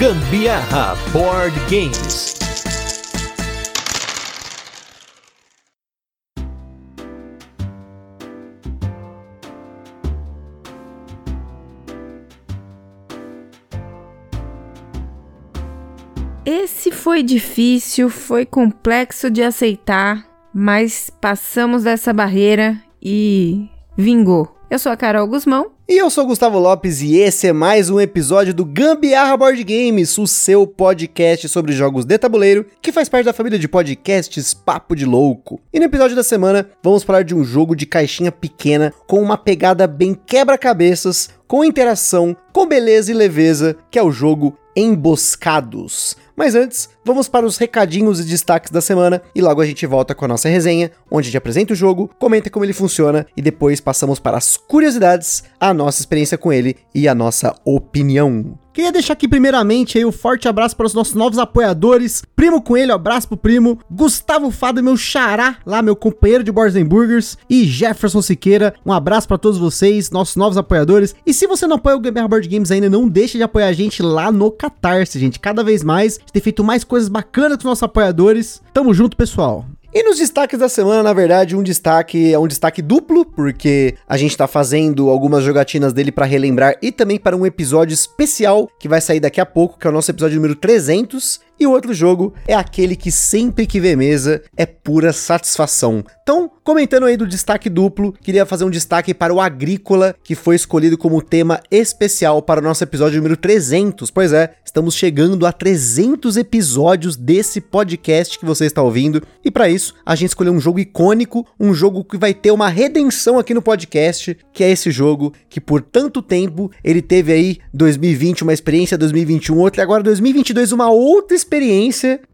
Gambiarra Board Games. Esse foi difícil, foi complexo de aceitar, mas passamos dessa barreira e vingou. Eu sou a Carol Guzmão. E eu sou o Gustavo Lopes e esse é mais um episódio do Gambiarra Board Games, o seu podcast sobre jogos de tabuleiro, que faz parte da família de podcasts Papo de Louco. E no episódio da semana, vamos falar de um jogo de caixinha pequena com uma pegada bem quebra-cabeças, com interação, com beleza e leveza, que é o jogo Emboscados. Mas antes, vamos para os recadinhos e destaques da semana e logo a gente volta com a nossa resenha, onde a gente apresenta o jogo, comenta como ele funciona e depois passamos para as curiosidades, a nossa experiência com ele e a nossa opinião. Queria deixar aqui primeiramente aí um forte abraço para os nossos novos apoiadores. Primo Coelho, abraço pro primo. Gustavo Fado, meu xará, lá meu companheiro de Boards Burgers. E Jefferson Siqueira, um abraço para todos vocês, nossos novos apoiadores. E se você não apoia o Gambiarra Board Games ainda, não deixe de apoiar a gente lá no Catarse, gente. Cada vez mais, a gente tem feito mais coisas bacanas com os nossos apoiadores. Tamo junto, pessoal. E nos destaques da semana, na verdade, um destaque é um destaque duplo, porque a gente tá fazendo algumas jogatinas dele para relembrar e também para um episódio especial que vai sair daqui a pouco, que é o nosso episódio número 300. E o outro jogo é aquele que sempre que vê mesa é pura satisfação. Então, comentando aí do destaque duplo, queria fazer um destaque para o Agrícola, que foi escolhido como tema especial para o nosso episódio número 300. Pois é, estamos chegando a 300 episódios desse podcast que você está ouvindo. E para isso, a gente escolheu um jogo icônico, um jogo que vai ter uma redenção aqui no podcast, que é esse jogo que por tanto tempo ele teve aí 2020 uma experiência, 2021 outra e agora 2022 uma outra experiência.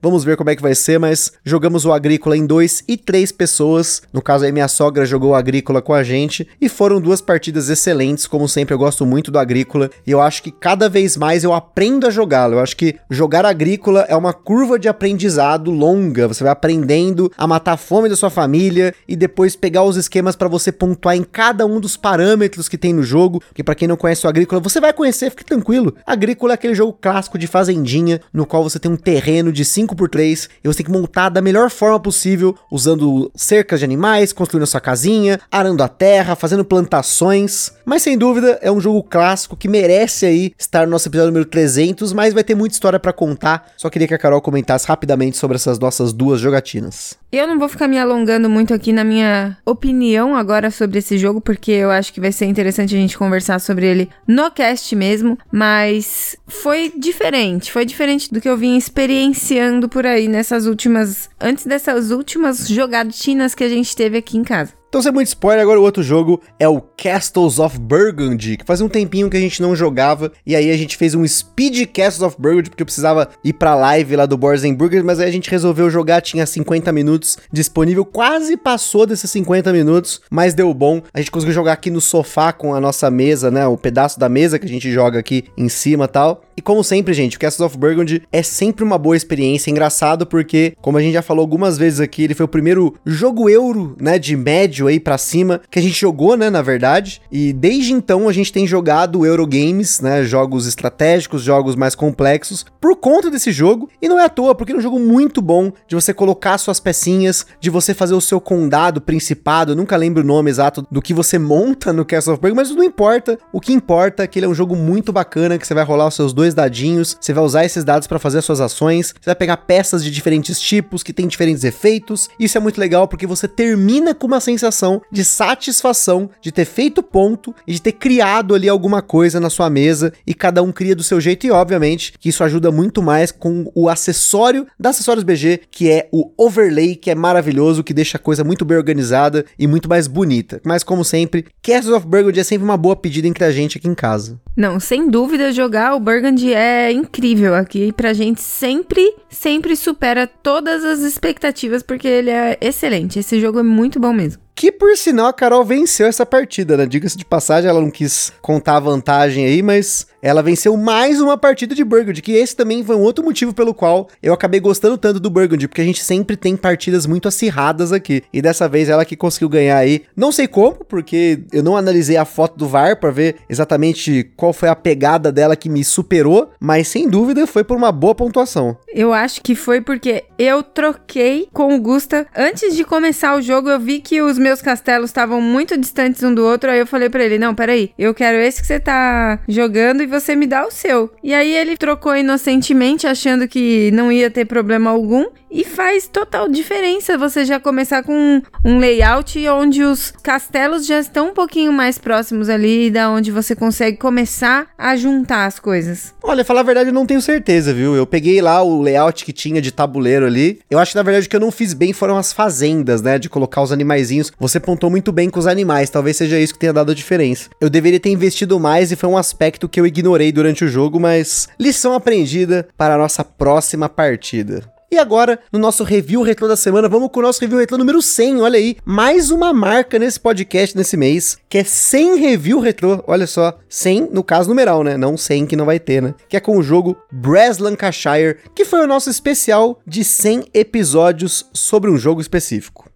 Vamos ver como é que vai ser, mas jogamos o Agrícola em dois e três pessoas. No caso aí minha sogra jogou o Agrícola com a gente e foram duas partidas excelentes, como sempre eu gosto muito do Agrícola e eu acho que cada vez mais eu aprendo a jogá-lo. Eu acho que jogar Agrícola é uma curva de aprendizado longa. Você vai aprendendo a matar a fome da sua família e depois pegar os esquemas para você pontuar em cada um dos parâmetros que tem no jogo. Que para quem não conhece o Agrícola, você vai conhecer, fique tranquilo. Agrícola é aquele jogo clássico de fazendinha no qual você tem um terreno de 5x3 e você tem que montar da melhor forma possível, usando cercas de animais, construindo a sua casinha, arando a terra, fazendo plantações. Mas sem dúvida é um jogo clássico que merece aí estar no nosso episódio número 300, mas vai ter muita história para contar. Só queria que a Carol comentasse rapidamente sobre essas nossas duas jogatinas. Eu não vou ficar me alongando muito aqui na minha opinião agora sobre esse jogo, porque eu acho que vai ser interessante a gente conversar sobre ele no cast mesmo, mas foi diferente, foi diferente do que eu vim experienciando por aí nessas últimas, antes dessas últimas jogatinas que a gente teve aqui em casa. Então, sem muito spoiler, agora o outro jogo é o Castles of Burgundy, que faz um tempinho que a gente não jogava, e aí a gente fez um Speed Castles of Burgundy, porque eu precisava ir pra live lá do Boards Burgers, mas aí a gente resolveu jogar, tinha 50 minutos disponível, quase passou desses 50 minutos, mas deu bom. A gente conseguiu jogar aqui no sofá com a nossa mesa, né, o pedaço da mesa que a gente joga aqui em cima tal. E como sempre, gente, o Castles of Burgundy é sempre uma boa experiência, engraçado porque, como a gente já falou algumas vezes aqui, ele foi o primeiro jogo euro, né, de médio aí para cima que a gente jogou, né, na verdade. E desde então a gente tem jogado Eurogames, né, jogos estratégicos, jogos mais complexos, por conta desse jogo. E não é à toa, porque é um jogo muito bom de você colocar suas pecinhas, de você fazer o seu condado, principado. Eu nunca lembro o nome exato do que você monta no Castle of Burgundy, mas não importa. O que importa é que ele é um jogo muito bacana, que você vai rolar os seus dois dadinhos, você vai usar esses dados para fazer as suas ações, você vai pegar peças de diferentes tipos que têm diferentes efeitos. Isso é muito legal porque você termina com uma sensação de satisfação de ter feito ponto e de ter criado ali alguma coisa na sua mesa e cada um cria do seu jeito e obviamente que isso ajuda muito mais com o acessório da Acessórios BG, que é o overlay, que é maravilhoso, que deixa a coisa muito bem organizada e muito mais bonita. Mas como sempre, Castles of Burgundy é sempre uma boa pedida entre a gente aqui em casa. Não, sem dúvida, jogar o Burgundy é incrível aqui. Pra gente sempre, sempre supera todas as expectativas, porque ele é excelente. Esse jogo é muito bom mesmo. Que por sinal a Carol venceu essa partida, né? Diga-se de passagem, ela não quis contar a vantagem aí, mas ela venceu mais uma partida de Burgundy, que esse também foi um outro motivo pelo qual eu acabei gostando tanto do Burgundy, porque a gente sempre tem partidas muito acirradas aqui. E dessa vez ela que conseguiu ganhar aí. Não sei como, porque eu não analisei a foto do VAR para ver exatamente qual foi a pegada dela que me superou, mas sem dúvida foi por uma boa pontuação. Eu acho que foi porque eu troquei com o Gusta antes de começar o jogo. Eu vi que os meus castelos estavam muito distantes um do outro. Aí eu falei para ele: Não, peraí, eu quero esse que você tá jogando e você me dá o seu. E aí ele trocou inocentemente, achando que não ia ter problema algum. E faz total diferença você já começar com um layout onde os castelos já estão um pouquinho mais próximos ali, da onde você consegue começar a juntar as coisas. Olha, falar a verdade, eu não tenho certeza, viu? Eu peguei lá o layout que tinha de tabuleiro ali. Eu acho que na verdade o que eu não fiz bem foram as fazendas, né? De colocar os animaizinhos. Você pontou muito bem com os animais, talvez seja isso que tenha dado a diferença. Eu deveria ter investido mais e foi um aspecto que eu ignorei durante o jogo, mas lição aprendida para a nossa próxima partida. E agora, no nosso review retrô da semana, vamos com o nosso review retrô número 100, olha aí. Mais uma marca nesse podcast nesse mês, que é 100 review retrô, olha só. 100 no caso numeral, né? Não 100 que não vai ter, né? Que é com o jogo Brass Lancashire, que foi o nosso especial de 100 episódios sobre um jogo específico.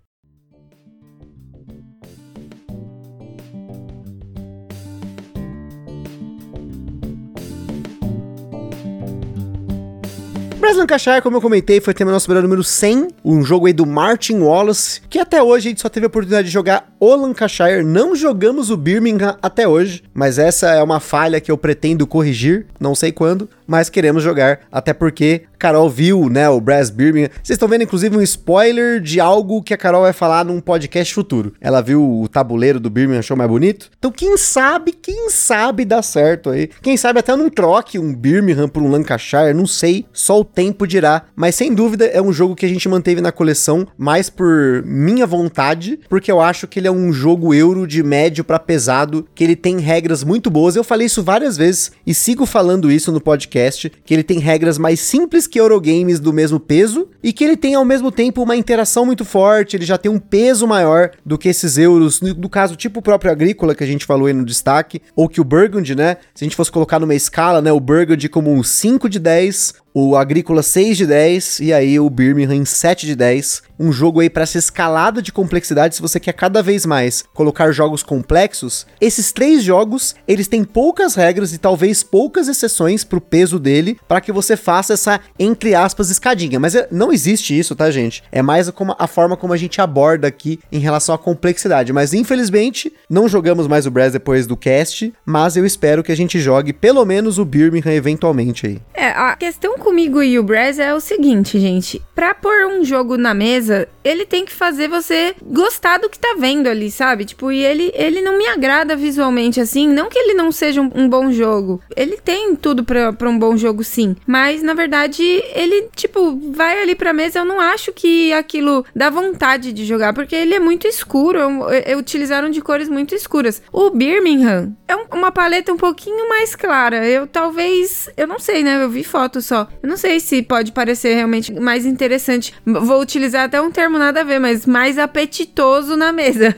Brass Lancashire, como eu comentei, foi tema nosso número número 100, um jogo aí do Martin Wallace, que até hoje a gente só teve a oportunidade de jogar o Lancashire, não jogamos o Birmingham até hoje, mas essa é uma falha que eu pretendo corrigir, não sei quando, mas queremos jogar, até porque Carol viu, né, o Brass Birmingham. Vocês estão vendo, inclusive, um spoiler de algo que a Carol vai falar num podcast futuro. Ela viu o tabuleiro do Birmingham, achou mais bonito. Então, quem sabe, quem sabe dá certo aí. Quem sabe até não troque um Birmingham por um Lancashire, não sei, só o tempo dirá. Mas, sem dúvida, é um jogo que a gente manteve na coleção, mais por minha vontade, porque eu acho que ele é um jogo euro de médio para pesado, que ele tem regras muito boas. Eu falei isso várias vezes e sigo falando isso no podcast podcast, que ele tem regras mais simples que Eurogames do mesmo peso e que ele tem ao mesmo tempo uma interação muito forte, ele já tem um peso maior do que esses euros, no, caso tipo o próprio Agrícola que a gente falou aí no destaque, ou que o Burgundy, né? Se a gente fosse colocar numa escala, né, o Burgundy como um 5 de 10, o Agrícola 6 de 10 e aí o Birmingham 7 de 10. Um jogo aí para essa escalada de complexidade, se você quer cada vez mais colocar jogos complexos, esses três jogos, eles têm poucas regras e talvez poucas exceções pro peso dele, para que você faça essa entre aspas escadinha, mas é, não existe isso, tá, gente? É mais como a forma como a gente aborda aqui em relação à complexidade, mas infelizmente não jogamos mais o Brass depois do cast, mas eu espero que a gente jogue pelo menos o Birmingham eventualmente aí. É, a questão comigo e o Braz é o seguinte, gente. Pra pôr um jogo na mesa, ele tem que fazer você gostar do que tá vendo ali, sabe? Tipo, e ele, ele não me agrada visualmente assim. Não que ele não seja um, um bom jogo. Ele tem tudo pra, um bom jogo, sim. Mas, na verdade, ele, tipo, vai ali pra mesa. Eu não acho que aquilo dá vontade de jogar, porque ele é muito escuro. É, é, utilizaram de cores muito escuras. O Birmingham é um, uma paleta um pouquinho mais clara. Eu talvez. Eu não sei, né? Eu vi foto só. Eu não sei se pode parecer realmente mais interessante. Vou utilizar até um termo nada a ver, mas mais apetitoso na mesa.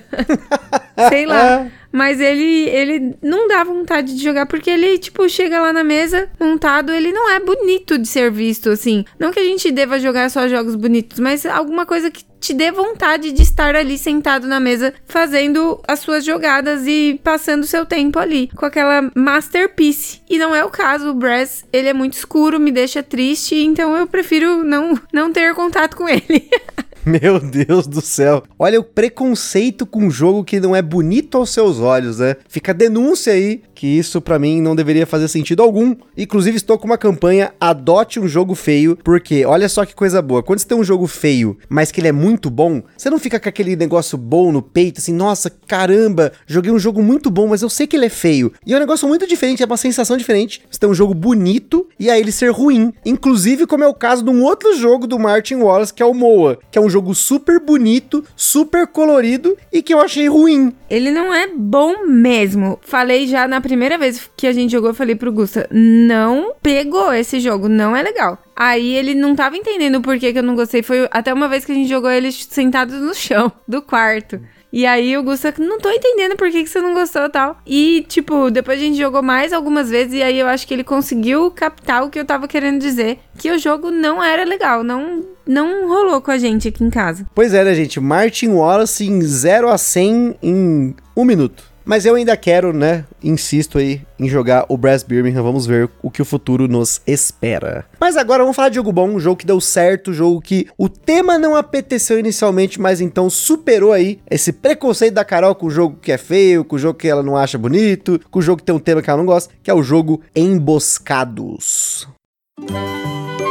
sei lá. É. Mas ele, ele não dá vontade de jogar, porque ele, tipo, chega lá na mesa, montado, ele não é bonito de ser visto, assim. Não que a gente deva jogar só jogos bonitos, mas alguma coisa que te dê vontade de estar ali sentado na mesa fazendo as suas jogadas e passando seu tempo ali com aquela masterpiece. E não é o caso, o Brass, ele é muito escuro, me deixa triste, então eu prefiro não não ter contato com ele. Meu Deus do céu. Olha o preconceito com um jogo que não é bonito aos seus olhos, né? Fica a denúncia aí que isso para mim não deveria fazer sentido algum. Inclusive estou com uma campanha adote um jogo feio, porque olha só que coisa boa. Quando você tem um jogo feio, mas que ele é muito bom, você não fica com aquele negócio bom no peito, assim, nossa, caramba, joguei um jogo muito bom, mas eu sei que ele é feio. E é um negócio muito diferente, é uma sensação diferente. Você tem um jogo bonito e aí ele ser ruim. Inclusive, como é o caso de um outro jogo do Martin Wallace, que é o Moa, que é um jogo super bonito, super colorido e que eu achei ruim. Ele não é bom mesmo. Falei já na primeira vez que a gente jogou, eu falei pro Gusta, não pegou esse jogo, não é legal. Aí ele não tava entendendo por que, que eu não gostei. Foi até uma vez que a gente jogou eles sentados no chão do quarto. E aí o Gusta, não tô entendendo por que, que você não gostou tal. E, tipo, depois a gente jogou mais algumas vezes e aí eu acho que ele conseguiu captar o que eu tava querendo dizer. Que o jogo não era legal, não, não rolou com a gente aqui em casa. Pois é, né, gente? Martin Wallace em 0 a 100 em um minuto. Mas eu ainda quero, né? Insisto aí em jogar o Brass Birmingham. Vamos ver o que o futuro nos espera. Mas agora vamos falar de jogo bom, um jogo que deu certo, um jogo que o tema não apeteceu inicialmente, mas então superou aí esse preconceito da Carol com o jogo que é feio, com o jogo que ela não acha bonito, com o jogo que tem um tema que ela não gosta, que é o jogo Emboscados. Música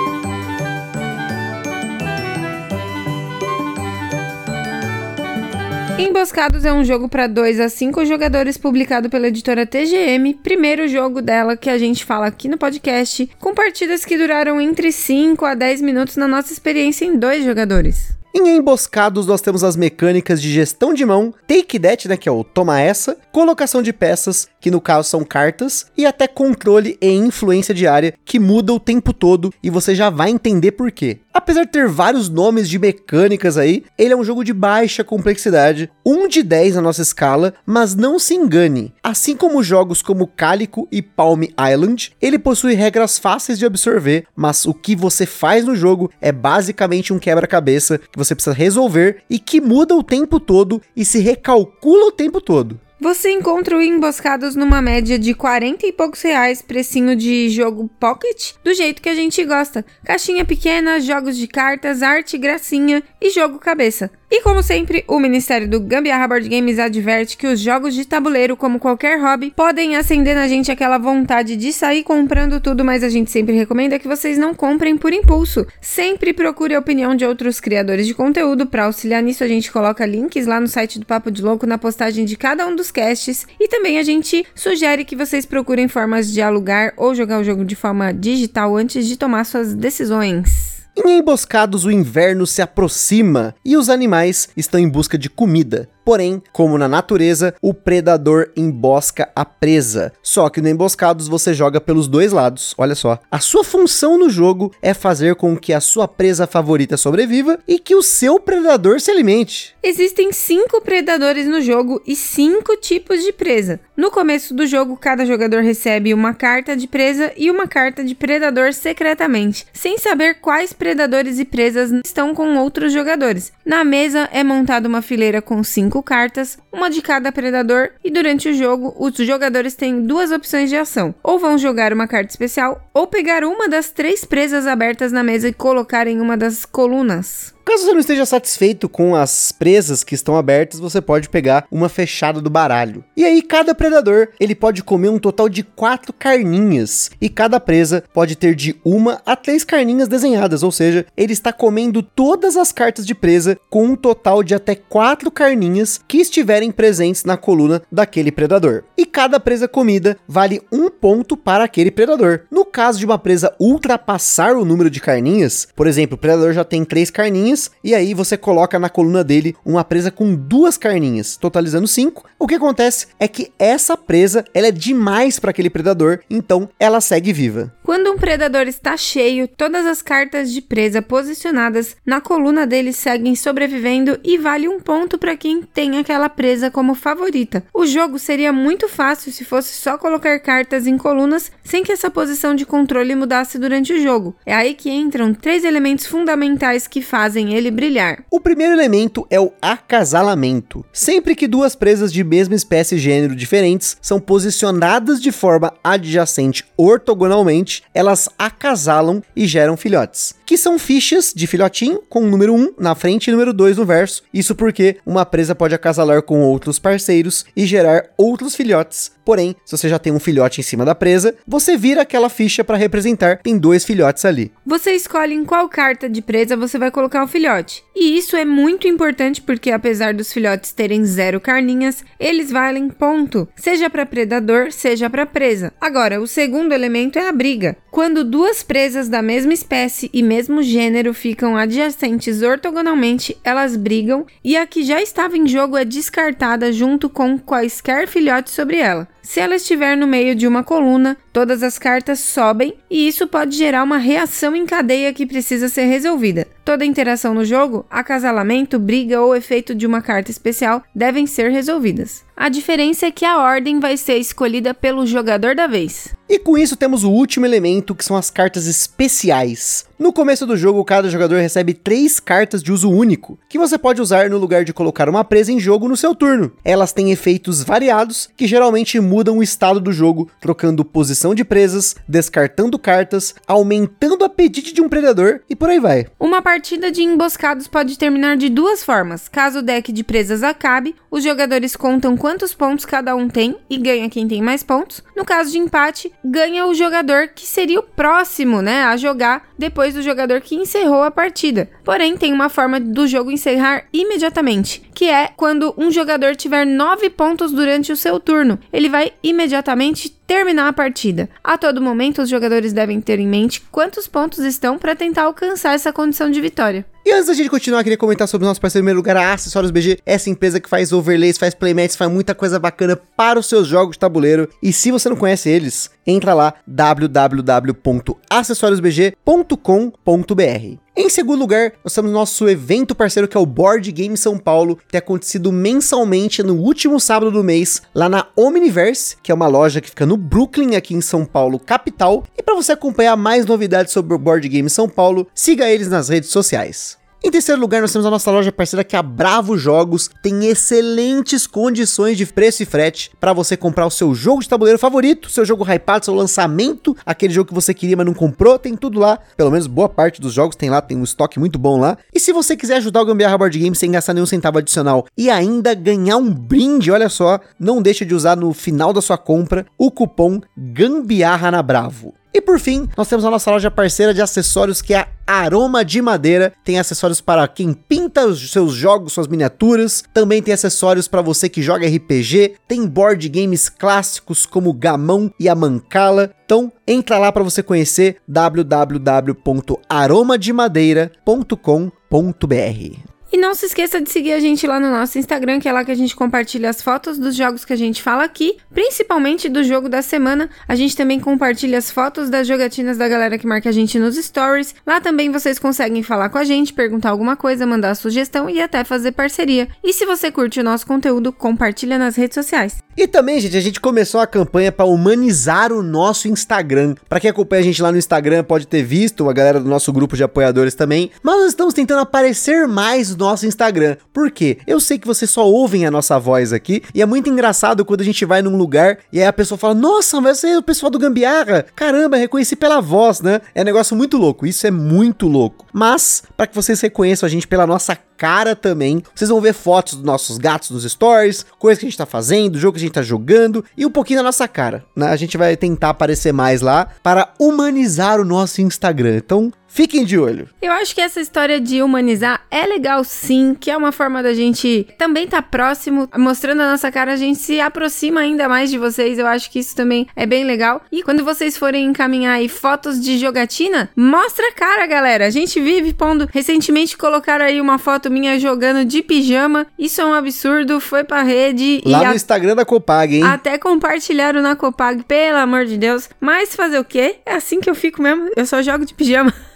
Emboscados é um jogo para 2 a 5 jogadores publicado pela editora TGM, primeiro jogo dela que a gente fala aqui no podcast, com partidas que duraram entre 5 a 10 minutos na nossa experiência em dois jogadores. Em Emboscados, nós temos as mecânicas de gestão de mão, take that, né, que é o toma essa, colocação de peças, que no caso são cartas, e até controle e influência diária, que muda o tempo todo e você já vai entender por quê. Apesar de ter vários nomes de mecânicas aí, ele é um jogo de baixa complexidade, 1 de 10 na nossa escala, mas não se engane. Assim como jogos como Calico e Palm Island, ele possui regras fáceis de absorver, mas o que você faz no jogo é basicamente um quebra-cabeça que você precisa resolver e que muda o tempo todo e se recalcula o tempo todo. Você encontra o Emboscados numa média de 40 e poucos reais, precinho de jogo pocket, do jeito que a gente gosta. Caixinha pequena, jogos de cartas, arte gracinha e jogo cabeça. E como sempre, o Ministério do Gambiarra Board Games adverte que os jogos de tabuleiro, como qualquer hobby, podem acender na gente aquela vontade de sair comprando tudo, mas a gente sempre recomenda que vocês não comprem por impulso. Sempre procure a opinião de outros criadores de conteúdo. Para auxiliar nisso, a gente coloca links lá no site do Papo de Louco na postagem de cada um dos casts e também a gente sugere que vocês procurem formas de alugar ou jogar o jogo de forma digital antes de tomar suas decisões. Em Emboscados, o inverno se aproxima e os animais estão em busca de comida. Porém, como na natureza, o predador embosca a presa. Só que no Emboscados você joga pelos dois lados, olha só. A sua função no jogo é fazer com que a sua presa favorita sobreviva e que o seu predador se alimente. Existem cinco predadores no jogo e cinco tipos de presa. No começo do jogo, cada jogador recebe uma carta de presa e uma carta de predador secretamente, sem saber quais predadores e presas estão com outros jogadores. Na mesa é montada uma fileira com cinco cartas, uma de cada predador, e durante o jogo, os jogadores têm duas opções de ação: ou vão jogar uma carta especial, ou pegar uma das três presas abertas na mesa e colocar em uma das colunas. Caso você não esteja satisfeito com as presas que estão abertas, você pode pegar uma fechada do baralho. E aí, cada predador ele pode comer um total de quatro carninhas. E cada presa pode ter de uma a três carninhas desenhadas, ou seja, ele está comendo todas as cartas de presa com um total de até quatro carninhas que estiverem presentes na coluna daquele predador. E cada presa comida vale um ponto para aquele predador. No caso de uma presa ultrapassar o número de carninhas, por exemplo, o predador já tem três carninhas carninhas, e aí você coloca na coluna dele uma presa com duas carninhas, totalizando cinco. O que acontece é que essa presa ela é demais para aquele predador, então ela segue viva. Quando um predador está cheio, todas as cartas de presa posicionadas na coluna dele seguem sobrevivendo e vale um ponto para quem tem aquela presa como favorita. O jogo seria muito fácil se fosse só colocar cartas em colunas sem que essa posição de controle mudasse durante o jogo. É aí que entram três elementos fundamentais que fazem fazem ele brilhar. O primeiro elemento é o acasalamento. Sempre que duas presas de mesma espécie e gênero diferentes são posicionadas de forma adjacente ortogonalmente, elas acasalam e geram filhotes, que são fichas de filhotinho com o número 1 na frente e número 2 no verso. Isso porque uma presa pode acasalar com outros parceiros e gerar outros filhotes. Porém, se você já tem um filhote em cima da presa, você vira aquela ficha para representar tem dois filhotes ali. Você escolhe em qual carta de presa você vai colocar o filhote. E isso é muito importante porque, apesar dos filhotes terem zero carninhas, eles valem ponto, seja para predador, seja para presa. Agora, o segundo elemento é a briga. Quando duas presas da mesma espécie e mesmo gênero ficam adjacentes ortogonalmente, elas brigam e a que já estava em jogo é descartada junto com quaisquer filhotes sobre ela. Se ela estiver no meio de uma coluna, todas as cartas sobem e isso pode gerar uma reação em cadeia que precisa ser resolvida. Toda interação no jogo, acasalamento, briga ou efeito de uma carta especial devem ser resolvidas. A diferença é que a ordem vai ser escolhida pelo jogador da vez. E com isso temos o último elemento, que são as cartas especiais. No começo do jogo, cada jogador recebe três cartas de uso único, que você pode usar no lugar de colocar uma presa em jogo no seu turno. Elas têm efeitos variados, que geralmente mudam o estado do jogo, trocando posição de presas, descartando cartas, aumentando o apetite de um predador e por aí vai. Uma partida de emboscados pode terminar de duas formas. Caso o deck de presas acabe, os jogadores contam quantos pontos cada um tem e ganha quem tem mais pontos. No caso de empate, ganha o jogador que seria o próximo, né, a jogar depois do jogador que encerrou a partida. Porém, tem uma forma do jogo encerrar imediatamente, que é quando um jogador tiver 9 pontos durante o seu turno. Ele vai imediatamente terminar a partida. A todo momento, os jogadores devem ter em mente quantos pontos estão para tentar alcançar essa condição de vitória. E antes da gente continuar, queria comentar sobre o nosso parceiro em primeiro lugar, a Acessórios BG, essa empresa que faz overlays, faz playmats, faz muita coisa bacana para os seus jogos de tabuleiro. E se você não conhece eles, entra lá www.acessoriosbg.com.br. Em segundo lugar, nós temos nosso evento parceiro que é o Board Game São Paulo, que tem acontecido mensalmente no último sábado do mês, lá na Omniverse, que é uma loja que fica no Brooklyn, aqui em São Paulo, capital. E para você acompanhar mais novidades sobre o Board Game São Paulo, siga eles nas redes sociais. Em terceiro lugar, nós temos a nossa loja parceira que é a Bravo Jogos, tem excelentes condições de preço e frete para você comprar o seu jogo de tabuleiro favorito, seu jogo hypado, seu lançamento, aquele jogo que você queria mas não comprou, tem tudo lá. Pelo menos boa parte dos jogos tem lá, tem um estoque muito bom lá. E se você quiser ajudar o Gambiarra Board Game sem gastar nenhum centavo adicional e ainda ganhar um brinde, olha só, não deixe de usar no final da sua compra o cupom Gambiarra na Bravo. E por fim, nós temos a nossa loja parceira de acessórios que é a Aroma de Madeira. Tem acessórios para quem pinta os seus jogos, suas miniaturas. Também tem acessórios para você que joga RPG. Tem board games clássicos como Gamão e a Mancala. Então, entra lá para você conhecer www.aromademadeira.com.br. E não se esqueça de seguir a gente lá no nosso Instagram, que é lá que a gente compartilha as fotos dos jogos que a gente fala aqui, principalmente do jogo da semana. A gente também compartilha as fotos das jogatinas da galera que marca a gente nos stories. Lá também vocês conseguem falar com a gente, perguntar alguma coisa, mandar sugestão e até fazer parceria. E se você curte o nosso conteúdo, compartilha nas redes sociais. E também, gente, a gente começou a campanha para humanizar o nosso Instagram. Para quem acompanha a gente lá no Instagram, pode ter visto, a galera do nosso grupo de apoiadores também. Mas nós estamos tentando aparecer mais no nosso Instagram. Por quê? Eu sei que vocês só ouvem a nossa voz aqui e é muito engraçado quando a gente vai num lugar e aí a pessoa fala: Nossa, vai ser o pessoal do Gambiarra. Caramba, reconheci pela voz, né? É um negócio muito louco. Isso é muito louco. Mas, para que vocês reconheçam a gente pela nossa cara também. Vocês vão ver fotos dos nossos gatos nos stories, coisas que a gente tá fazendo, jogo que a gente tá jogando e um pouquinho da nossa cara, né? A gente vai tentar aparecer mais lá para humanizar o nosso Instagram. Então, Fiquem de olho. Eu acho que essa história de humanizar é legal sim, que é uma forma da gente também estar tá próximo, mostrando a nossa cara, a gente se aproxima ainda mais de vocês. Eu acho que isso também é bem legal. E quando vocês forem encaminhar aí fotos de jogatina, mostra a cara, galera. A gente vive pondo. Recentemente colocaram aí uma foto minha jogando de pijama. Isso é um absurdo, foi pra rede. Lá no a... Instagram da Copag, hein? Até compartilharam na Copag, pelo amor de Deus. Mas fazer o quê? É assim que eu fico mesmo. Eu só jogo de pijama.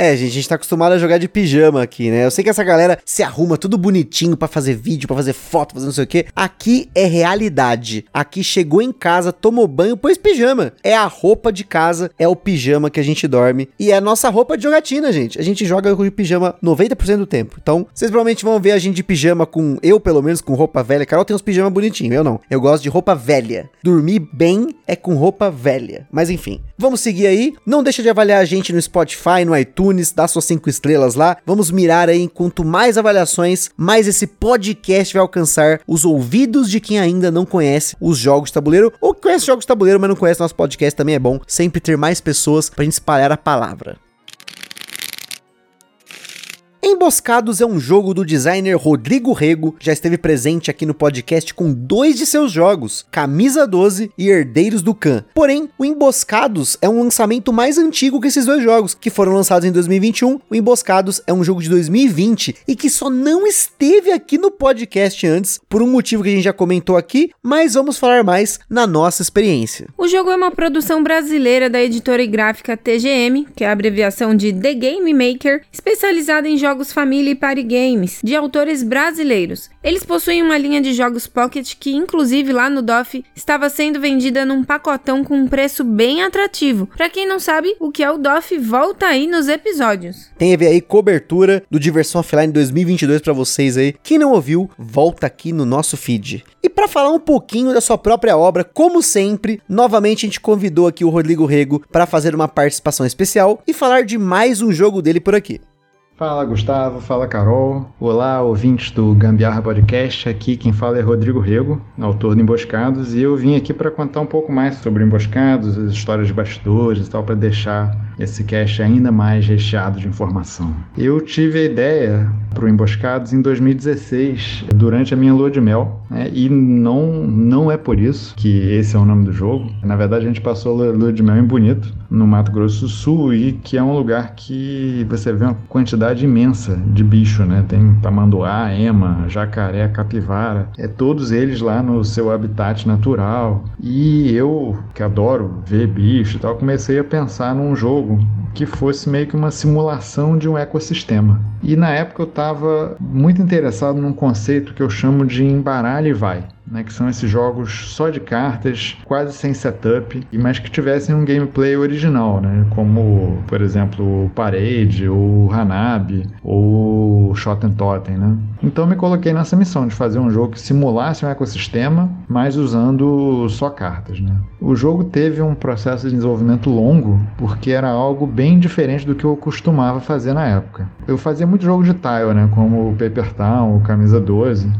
É, gente, a gente tá acostumado a jogar de pijama aqui, né? Eu sei que essa galera se arruma tudo bonitinho para fazer vídeo, para fazer foto, fazer não sei o quê. Aqui é realidade. Aqui chegou em casa, tomou banho, pôs pijama. É a roupa de casa, é o pijama que a gente dorme. E é a nossa roupa de jogatina, gente. A gente joga com pijama 90% do tempo. Então, vocês provavelmente vão ver a gente de pijama com, eu pelo menos, com roupa velha. Carol tem uns pijamas bonitinhos, eu não. Eu gosto de roupa velha. Dormir bem é com roupa velha. Mas enfim, vamos seguir aí. Não deixa de avaliar a gente no Spotify, no iTunes, dá suas cinco estrelas lá. Vamos mirar aí, quanto mais avaliações, mais esse podcast vai alcançar os ouvidos de quem ainda não conhece os jogos de tabuleiro, ou conhece jogos de tabuleiro, mas não conhece nosso podcast, também é bom sempre ter mais pessoas gente espalhar a palavra. Emboscados é um jogo do designer Rodrigo Rego, já esteve presente aqui no podcast com dois de seus jogos, Camisa 12 e Herdeiros do Khan. Porém, o Emboscados é um lançamento mais antigo que esses dois jogos, que foram lançados em 2021. O Emboscados é um jogo de 2020 e que só não esteve aqui no podcast antes, por um motivo que a gente já comentou aqui, mas vamos falar mais na nossa experiência. O jogo é uma produção brasileira da editora e gráfica TGM, que é a abreviação de The Game Maker, especializada em jogos jogos família e party games, de autores brasileiros. Eles possuem uma linha de jogos Pocket que, inclusive lá no DOF, estava sendo vendida num pacotão com um preço bem atrativo. Para quem não sabe, o que é o DOF volta aí nos episódios. Teve aí cobertura do Diversão Offline 2022 para vocês aí. Quem não ouviu, volta aqui no nosso feed. E para falar um pouquinho da sua própria obra, como sempre, novamente a gente convidou aqui o Rodrigo Rego para fazer uma participação especial e falar de mais um jogo dele por aqui. Fala Gustavo, fala Carol. Olá, ouvintes do Gambiarra Podcast. Aqui quem fala é Rodrigo Rego, autor do Emboscados, e eu vim aqui para contar um pouco mais sobre Emboscados, as histórias de bastidores e tal, para deixar esse cast ainda mais recheado de informação. Eu tive a ideia para o Emboscados em 2016, durante a minha lua de mel, né? e não, não é por isso que esse é o nome do jogo. Na verdade, a gente passou a lua de mel em Bonito, no Mato Grosso do Sul, e que é um lugar que você vê uma quantidade imensa de bicho, né? Tem tamanduá, ema, jacaré, capivara, é todos eles lá no seu habitat natural. E eu, que adoro ver bicho e tal, comecei a pensar num jogo que fosse meio que uma simulação de um ecossistema. E na época eu estava muito interessado num conceito que eu chamo de embaralha e vai né, que são esses jogos só de cartas, quase sem setup, mas que tivessem um gameplay original, né, como, por exemplo, o Parade, ou Hanabi, ou Shot and Totem. Né. Então me coloquei nessa missão de fazer um jogo que simulasse um ecossistema, mas usando só cartas. Né. O jogo teve um processo de desenvolvimento longo, porque era algo bem diferente do que eu costumava fazer na época. Eu fazia muito jogo de tile, né, como o Paper Town, o Camisa 12,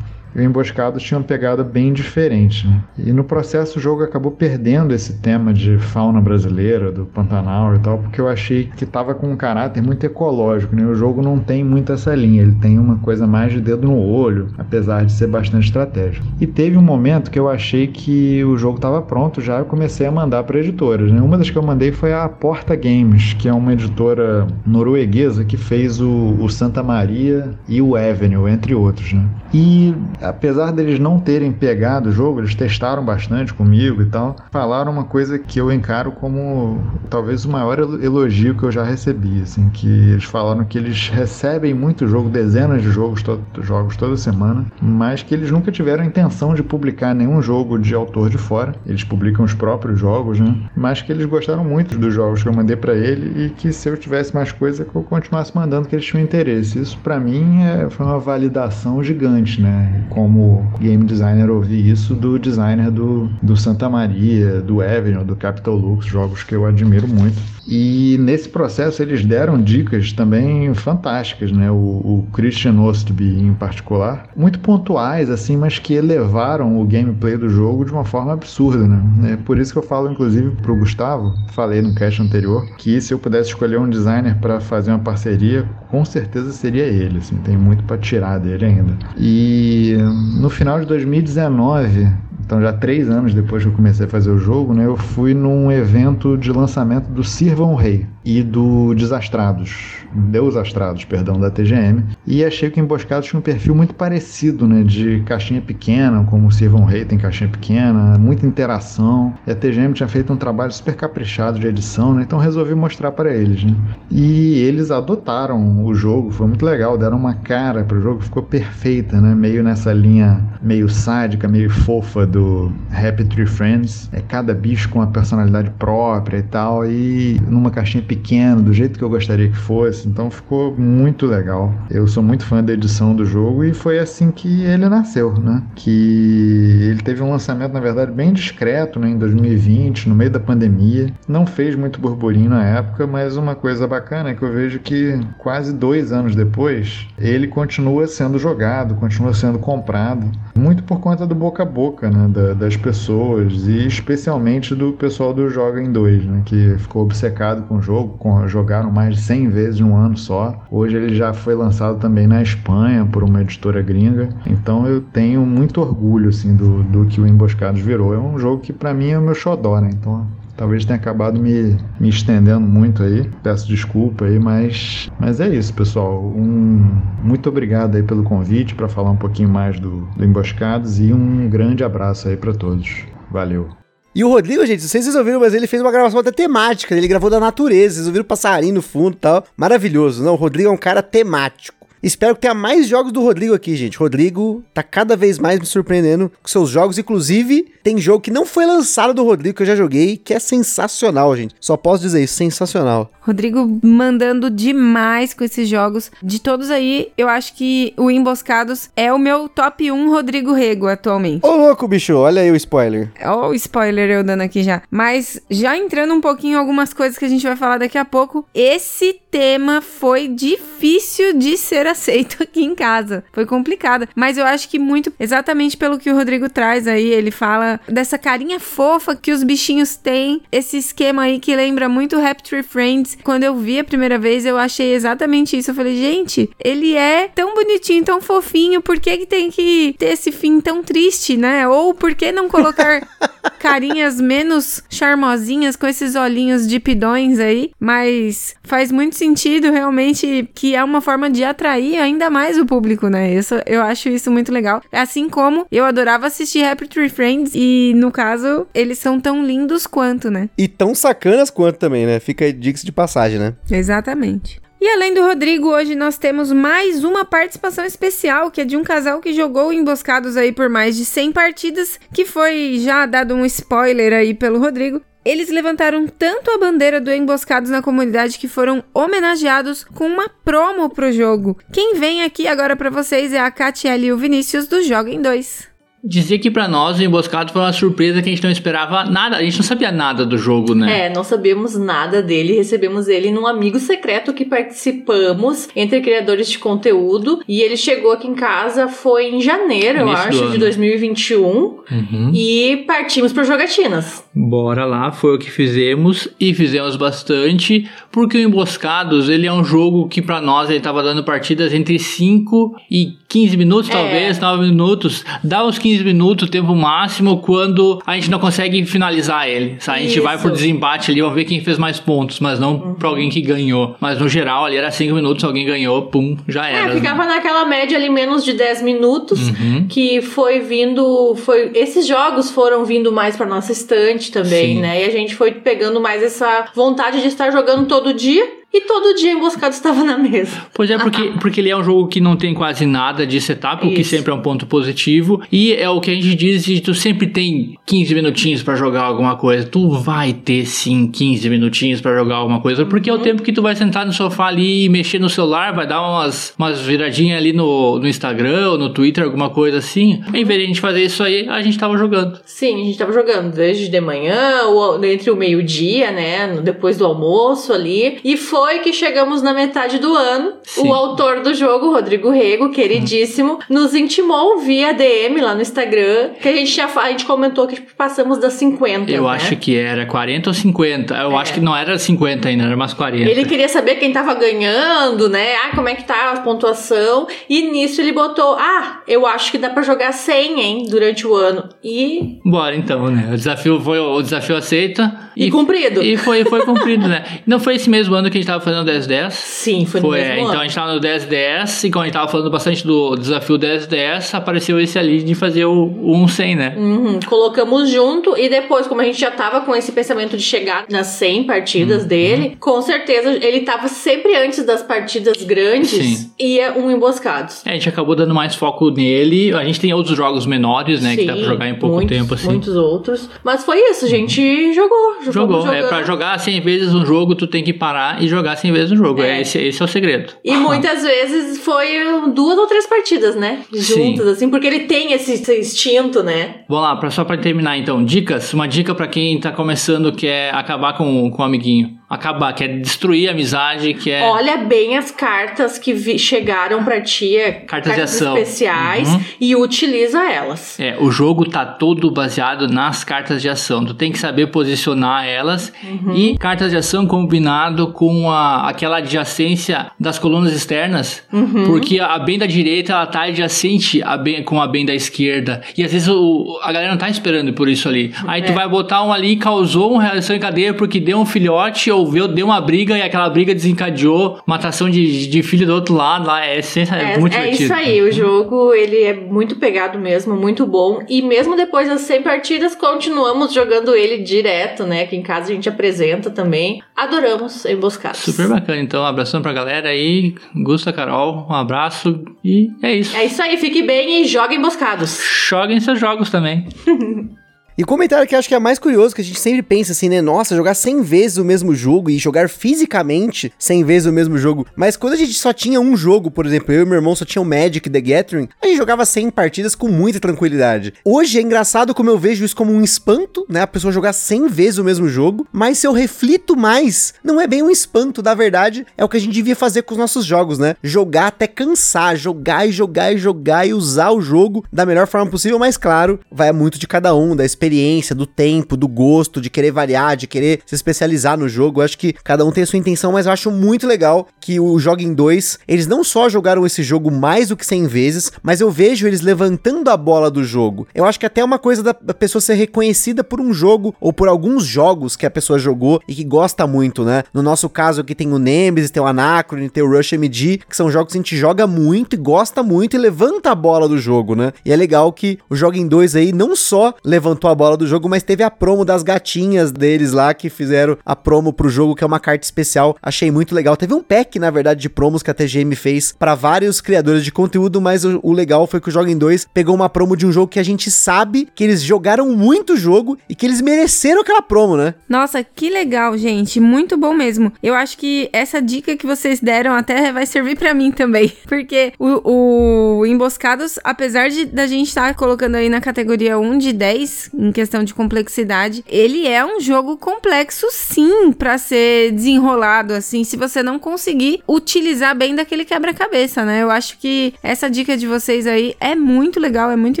e o Emboscados tinha uma pegada bem diferente. Né? E no processo o jogo acabou perdendo esse tema de fauna brasileira, do Pantanal e tal, porque eu achei que estava com um caráter muito ecológico. Né? O jogo não tem muito essa linha, ele tem uma coisa mais de dedo no olho, apesar de ser bastante estratégico. E teve um momento que eu achei que o jogo estava pronto já, eu comecei a mandar para editoras. Né? Uma das que eu mandei foi a Porta Games, que é uma editora norueguesa que fez o, o Santa Maria e o Avenue, entre outros. Né? E apesar deles não terem pegado o jogo, eles testaram bastante comigo e tal, falaram uma coisa que eu encaro como talvez o maior elogio que eu já recebi, assim, que eles falaram que eles recebem muito jogo, dezenas de jogos, to jogos toda semana, mas que eles nunca tiveram intenção de publicar nenhum jogo de autor de fora. Eles publicam os próprios jogos, né? Mas que eles gostaram muito dos jogos que eu mandei para ele e que se eu tivesse mais coisa que eu continuasse mandando que eles tinham interesse. Isso para mim é, foi uma validação gigante, né? Como game designer, ouvi isso do designer do, do Santa Maria, do Avenue, do Capital Lux, jogos que eu admiro muito. E nesse processo eles deram dicas também fantásticas, né? O, o Christian Ostby em particular, muito pontuais assim, mas que elevaram o gameplay do jogo de uma forma absurda, né? É por isso que eu falo inclusive pro Gustavo, falei no cast anterior, que se eu pudesse escolher um designer para fazer uma parceria, com certeza seria ele, assim, tem muito para tirar dele ainda. E no final de 2019, então já três anos depois que eu comecei a fazer o jogo, né, eu fui num evento de lançamento do Sirvam Rei e do Desastrados, Deusastrados, perdão, da TGM, e achei que o Emboscados tinha um perfil muito parecido, né, de caixinha pequena, como o Sirvam Rei tem caixinha pequena, muita interação, e a TGM tinha feito um trabalho super caprichado de edição, né, então resolvi mostrar para eles, né. E eles adotaram o jogo, foi muito legal, deram uma cara para o jogo, ficou perfeita, né, meio nessa linha meio sádica, meio fofa do Happy Tree Friends, é cada bicho com uma personalidade própria e tal, e numa caixinha pequena, do jeito que eu gostaria que fosse, então ficou muito legal. Eu sou muito fã da edição do jogo e foi assim que ele nasceu, né? Que ele teve um lançamento, na verdade, bem discreto, né, em 2020, no meio da pandemia. Não fez muito burburinho na época, mas uma coisa bacana é que eu vejo que quase dois anos depois, ele continua sendo jogado, continua sendo comprado, muito por conta do boca a boca, né? Da, das pessoas e especialmente do pessoal do Joga em 2, né? Que ficou obcecado com o jogo jogo, jogaram mais de 100 vezes em um ano só. Hoje ele já foi lançado também na Espanha por uma editora gringa. Então eu tenho muito orgulho assim do, do que o Emboscados virou. É um jogo que para mim é o meu xodó, né? Então Talvez tenha acabado me, me estendendo muito aí. Peço desculpa aí, mas, mas é isso, pessoal. Um, muito obrigado aí pelo convite para falar um pouquinho mais do, do Emboscados e um grande abraço aí para todos. Valeu. E o Rodrigo, gente, não sei se vocês ouviram, mas ele fez uma gravação até temática. Ele gravou da natureza, vocês ouviram passarinho no fundo e tal. Maravilhoso. Não, o Rodrigo é um cara temático. Espero que tenha mais jogos do Rodrigo aqui, gente. Rodrigo tá cada vez mais me surpreendendo com seus jogos. Inclusive, tem jogo que não foi lançado do Rodrigo que eu já joguei, que é sensacional, gente. Só posso dizer isso, sensacional. Rodrigo mandando demais com esses jogos. De todos aí, eu acho que o Emboscados é o meu top 1 Rodrigo Rego atualmente. Ô louco, bicho, olha aí o spoiler. Ó o spoiler eu dando aqui já. Mas já entrando um pouquinho em algumas coisas que a gente vai falar daqui a pouco, esse tema foi difícil de ser aceito aqui em casa. Foi complicado. Mas eu acho que muito exatamente pelo que o Rodrigo traz aí, ele fala dessa carinha fofa que os bichinhos têm, esse esquema aí que lembra muito Rapture Friends quando eu vi a primeira vez, eu achei exatamente isso. Eu falei, gente, ele é tão bonitinho, tão fofinho, por que, que tem que ter esse fim tão triste, né? Ou por que não colocar carinhas menos charmosinhas com esses olhinhos de pidões aí? Mas faz muito sentido realmente que é uma forma de atrair ainda mais o público, né? Isso, eu acho isso muito legal. Assim como eu adorava assistir Happy Tree Friends e, no caso, eles são tão lindos quanto, né? E tão sacanas quanto também, né? Fica dica de passagem, né? Exatamente. E além do Rodrigo, hoje nós temos mais uma participação especial, que é de um casal que jogou emboscados aí por mais de 100 partidas, que foi já dado um spoiler aí pelo Rodrigo. Eles levantaram tanto a bandeira do Emboscados na comunidade que foram homenageados com uma promo pro jogo. Quem vem aqui agora para vocês é a Catiele e o Vinícius do Joguem 2 dizer que para nós o Emboscado foi uma surpresa que a gente não esperava nada, a gente não sabia nada do jogo, né? É, não sabíamos nada dele, recebemos ele num amigo secreto que participamos entre criadores de conteúdo e ele chegou aqui em casa foi em janeiro, Início eu acho, de 2021 uhum. e partimos para jogatinas. Bora lá, foi o que fizemos e fizemos bastante, porque o Emboscados, ele é um jogo que para nós ele tava dando partidas entre 5 e 15 minutos, é. talvez, 9 minutos, dá uns 15 minutos, tempo máximo, quando a gente não consegue finalizar ele. Sabe? A gente Isso. vai por desempate ali, vamos ver quem fez mais pontos, mas não uhum. pra alguém que ganhou. Mas no geral, ali era 5 minutos, alguém ganhou, pum, já era. É, ficava né? naquela média ali menos de 10 minutos, uhum. que foi vindo, foi esses jogos foram vindo mais pra nossa estante também, Sim. né? E a gente foi pegando mais essa vontade de estar jogando todo dia e todo dia emboscado estava na mesa. Pois é, porque, porque ele é um jogo que não tem quase nada de setup, o que sempre é um ponto positivo. E é o que a gente diz de tu sempre tem 15 minutinhos para jogar alguma coisa. Tu vai ter sim 15 minutinhos para jogar alguma coisa, porque uhum. é o uhum. tempo que tu vai sentar no sofá ali e mexer no celular, vai dar umas, umas viradinhas ali no, no Instagram ou no Twitter, alguma coisa assim. Em vez de a gente fazer isso aí, a gente tava jogando. Sim, a gente tava jogando desde de manhã, ou entre o meio-dia, né? Depois do almoço ali. E foi foi que chegamos na metade do ano. Sim. O autor do jogo, Rodrigo Rego, queridíssimo, nos intimou via DM lá no Instagram, que a gente já a gente comentou que passamos das 50. Eu né? acho que era 40 ou 50. Eu é. acho que não era 50 ainda, era umas 40. Ele queria saber quem tava ganhando, né? Ah, como é que tá a pontuação. E nisso ele botou: Ah, eu acho que dá pra jogar 100, hein, durante o ano. E. Bora então, né? O desafio foi o desafio aceita. E, e cumprido. E foi, foi cumprido, né? Não foi esse mesmo ano que a gente tava fazendo 10-10? Sim, foi no foi, mesmo é. Então a gente tava no 10-10 e quando a gente tava falando bastante do desafio 10-10, apareceu esse ali de fazer o, o 100, né? Uhum, colocamos junto e depois, como a gente já tava com esse pensamento de chegar nas 100 partidas uhum. dele, com certeza ele tava sempre antes das partidas grandes Sim. ia um emboscados. É, a gente acabou dando mais foco nele. A gente tem outros jogos menores, né, Sim, que dá pra jogar em pouco muitos, tempo, assim. Muitos outros. Mas foi isso, a gente uhum. jogou jogou. É, pra jogar 100 vezes um jogo, tu tem que parar e jogar 100 vezes um jogo. É. é esse, esse é o segredo. E muitas vezes foi duas ou três partidas, né? Juntas, Sim. assim, porque ele tem esse, esse instinto, né? Vamos lá, pra, só pra terminar então. Dicas. Uma dica pra quem tá começando que é acabar com, com o amiguinho. Acabar, quer destruir a amizade, quer. Olha bem as cartas que vi- chegaram pra ti, é, Cartas de ação. especiais, Uhum. e utiliza elas. É, o jogo tá todo baseado nas cartas de ação. Tu tem que saber posicionar elas Uhum. e cartas de ação combinado com a, aquela adjacência das colunas externas, Uhum. porque a bem da direita ela tá adjacente a bem, com a bem da esquerda. E às vezes o, a galera não tá esperando por isso ali. Aí tu É. vai botar um ali e causou uma reação em cadeia porque deu um filhote viu, deu uma briga e aquela briga desencadeou matação de, de filho do outro lado lá. É, sensa- é, É, muito é divertido. isso aí, o jogo ele é muito pegado mesmo, muito bom. E mesmo depois das 100 partidas, continuamos jogando ele direto, né? Aqui em casa a gente apresenta também. Adoramos Emboscados. Super bacana, então. Um abração pra galera aí. Gusta, Carol, um abraço e é isso. É isso aí, fique bem e joga Emboscados. Joguem seus jogos também. E o comentário que acho que é mais curioso, que a gente sempre pensa assim, né? Nossa, jogar 100 vezes o mesmo jogo e jogar fisicamente 100 vezes o mesmo jogo. Mas quando a gente só tinha um jogo, por exemplo, eu e meu irmão só tinha o Magic The Gathering, a gente jogava 100 partidas com muita tranquilidade. Hoje é engraçado como eu vejo isso como um espanto, né? A pessoa jogar 100 vezes o mesmo jogo. Mas se eu reflito mais, não é bem um espanto, na verdade, é o que a gente devia fazer com os nossos jogos, né? Jogar até cansar, jogar e jogar e jogar e usar o jogo da melhor forma possível, mas claro, vai muito de cada um, da experiência, do tempo, do gosto, de querer variar, de querer se especializar no jogo. Eu acho que cada um tem a sua intenção, mas eu acho muito legal que o Joguem 2, eles não só jogaram esse jogo mais do que 100 vezes, mas eu vejo eles levantando a bola do jogo. Eu acho que até é uma coisa da da pessoa ser reconhecida por um jogo ou por alguns jogos que a pessoa jogou e que gosta muito, né? No nosso caso aqui tem o Nemesis, tem o Anacron, tem o Rush MD, que são jogos que a gente joga muito e gosta muito e levanta a bola do jogo, né? E é legal que o Joguem 2 aí não só levantou a bola do jogo, mas teve a promo das gatinhas deles lá que fizeram a promo pro jogo, que é uma carta especial. Achei muito legal. Teve um pack, na verdade, de promos que a TGM fez para vários criadores de conteúdo, mas o, o legal foi que o Joguem 2 pegou uma promo de um jogo que a gente sabe que eles jogaram muito jogo e que eles mereceram aquela promo, né? Nossa, que legal, gente. Muito bom mesmo. Eu acho que essa dica que vocês deram até vai servir pra mim também. Porque o, o Emboscados, apesar de da gente estar colocando aí na categoria 1 de 10, em questão de complexidade, ele é um jogo complexo sim pra ser desenrolado, assim, se você não conseguir utilizar bem daquele quebra-cabeça, né? Eu acho que essa dica de vocês aí é muito legal, é muito